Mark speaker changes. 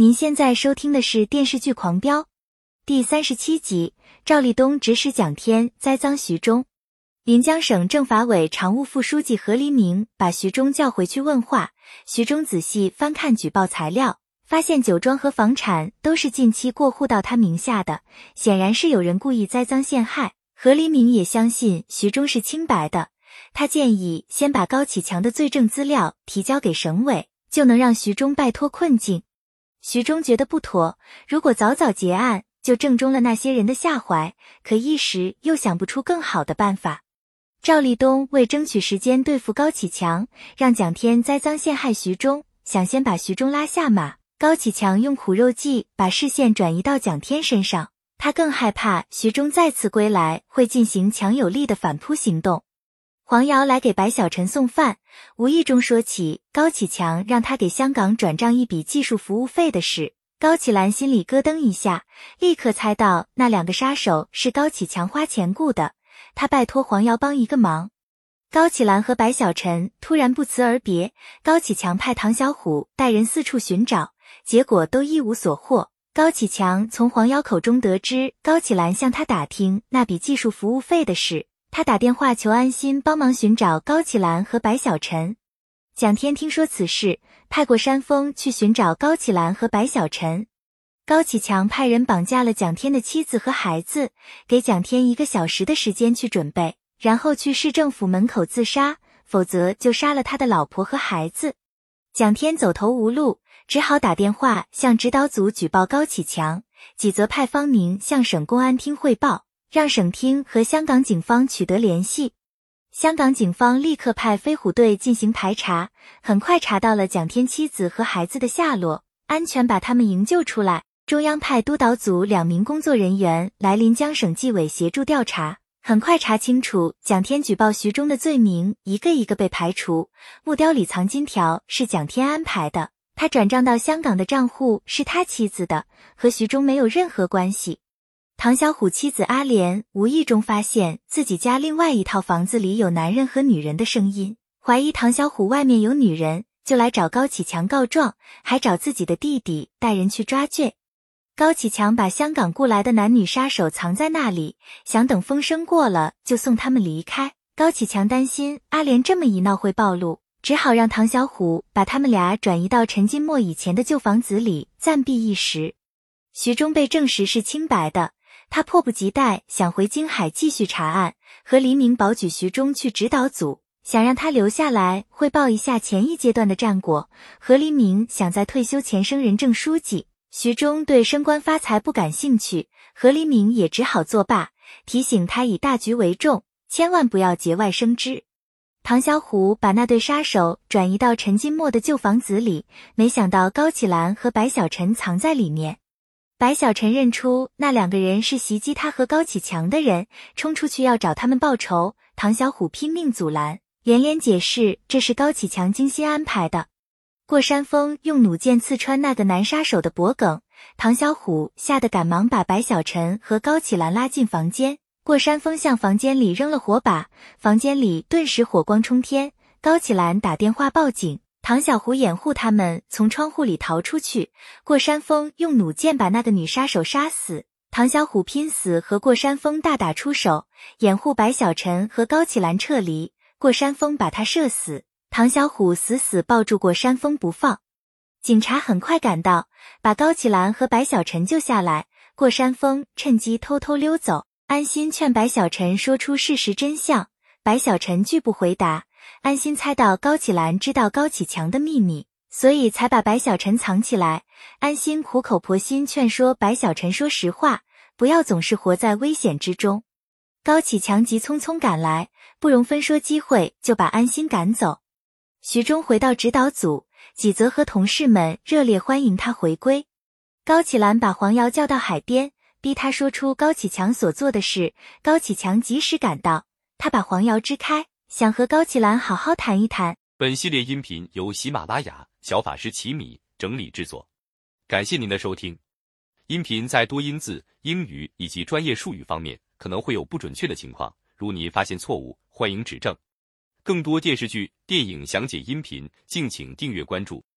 Speaker 1: 您现在收听的是电视剧《狂飙》第三十七集，赵立东指使蒋天栽赃徐忠。临江省政法委常务副书记何黎明把徐忠叫回去问话。徐忠仔细翻看举报材料，发现酒庄和房产都是近期过户到他名下的，显然是有人故意栽赃陷害。何黎明也相信徐忠是清白的，他建议先把高启强的罪证资料提交给省委，就能让徐忠摆脱困境。徐忠觉得不妥，如果早早结案，就正中了那些人的下怀。可一时又想不出更好的办法。赵立东为争取时间对付高启强，让蒋天栽赃陷害徐忠，想先把徐忠拉下马。高启强用苦肉计把视线转移到蒋天身上，他更害怕徐忠再次归来会进行强有力的反扑行动。黄瑶来给白小晨送饭，无意中说起高启强让他给香港转账一笔技术服务费的事。高启兰心里咯噔一下，立刻猜到那两个杀手是高启强花钱雇的。他拜托黄瑶帮一个忙。高启兰和白小晨突然不辞而别，高启强派唐小虎带人四处寻找，结果都一无所获。高启强从黄瑶口中得知高启兰向他打听那笔技术服务费的事。他打电话求安心帮忙寻找高启兰和白小晨。蒋天听说此事，派过山峰去寻找高启兰和白小晨。高启强派人绑架了蒋天的妻子和孩子，给蒋天一个小时的时间去准备，然后去市政府门口自杀，否则就杀了他的老婆和孩子。蒋天走投无路，只好打电话向指导组举报高启强，几则派方宁向省公安厅汇报。让省厅和香港警方取得联系，香港警方立刻派飞虎队进行排查，很快查到了蒋天妻子和孩子的下落，安全把他们营救出来。中央派督导组两名工作人员来临江省纪委协助调查，很快查清楚蒋天举报徐忠的罪名，一个一个被排除。木雕里藏金条是蒋天安排的，他转账到香港的账户是他妻子的，和徐忠没有任何关系。唐小虎妻子阿莲无意中发现自己家另外一套房子里有男人和女人的声音，怀疑唐小虎外面有女人，就来找高启强告状，还找自己的弟弟带人去抓罪。高启强把香港雇来的男女杀手藏在那里，想等风声过了就送他们离开。高启强担心阿莲这么一闹会暴露，只好让唐小虎把他们俩转移到陈金墨以前的旧房子里暂避一时。徐忠被证实是清白的。他迫不及待想回京海继续查案，和黎明保举徐忠去指导组，想让他留下来汇报一下前一阶段的战果。何黎明想在退休前升任正书记，徐忠对升官发财不感兴趣，何黎明也只好作罢，提醒他以大局为重，千万不要节外生枝。唐小虎把那对杀手转移到陈金墨的旧房子里，没想到高启兰和白小晨藏在里面。白小晨认出那两个人是袭击他和高启强的人，冲出去要找他们报仇。唐小虎拼命阻拦，连连解释这是高启强精心安排的。过山峰用弩箭刺穿那个男杀手的脖颈，唐小虎吓得赶忙把白小晨和高启兰拉进房间。过山峰向房间里扔了火把，房间里顿时火光冲天。高启兰打电话报警。唐小虎掩护他们从窗户里逃出去，过山峰用弩箭把那个女杀手杀死。唐小虎拼死和过山峰大打出手，掩护白小晨和高启兰撤离。过山峰把他射死，唐小虎死死抱住过山峰不放。警察很快赶到，把高启兰和白小晨救下来。过山峰趁机偷偷溜走。安心劝白小晨说出事实真相，白小晨拒不回答。安心猜到高启兰知道高启强的秘密，所以才把白小晨藏起来。安心苦口婆心劝说白小晨说实话，不要总是活在危险之中。高启强急匆匆赶来，不容分说机会，就把安心赶走。徐忠回到指导组，几则和同事们热烈欢迎他回归。高启兰把黄瑶叫到海边，逼他说出高启强所做的事。高启强及时赶到，他把黄瑶支开。想和高启兰好好谈一谈。
Speaker 2: 本系列音频由喜马拉雅小法师奇米整理制作，感谢您的收听。音频在多音字、英语以及专业术语方面可能会有不准确的情况，如您发现错误，欢迎指正。更多电视剧、电影详解音频，敬请订阅关注。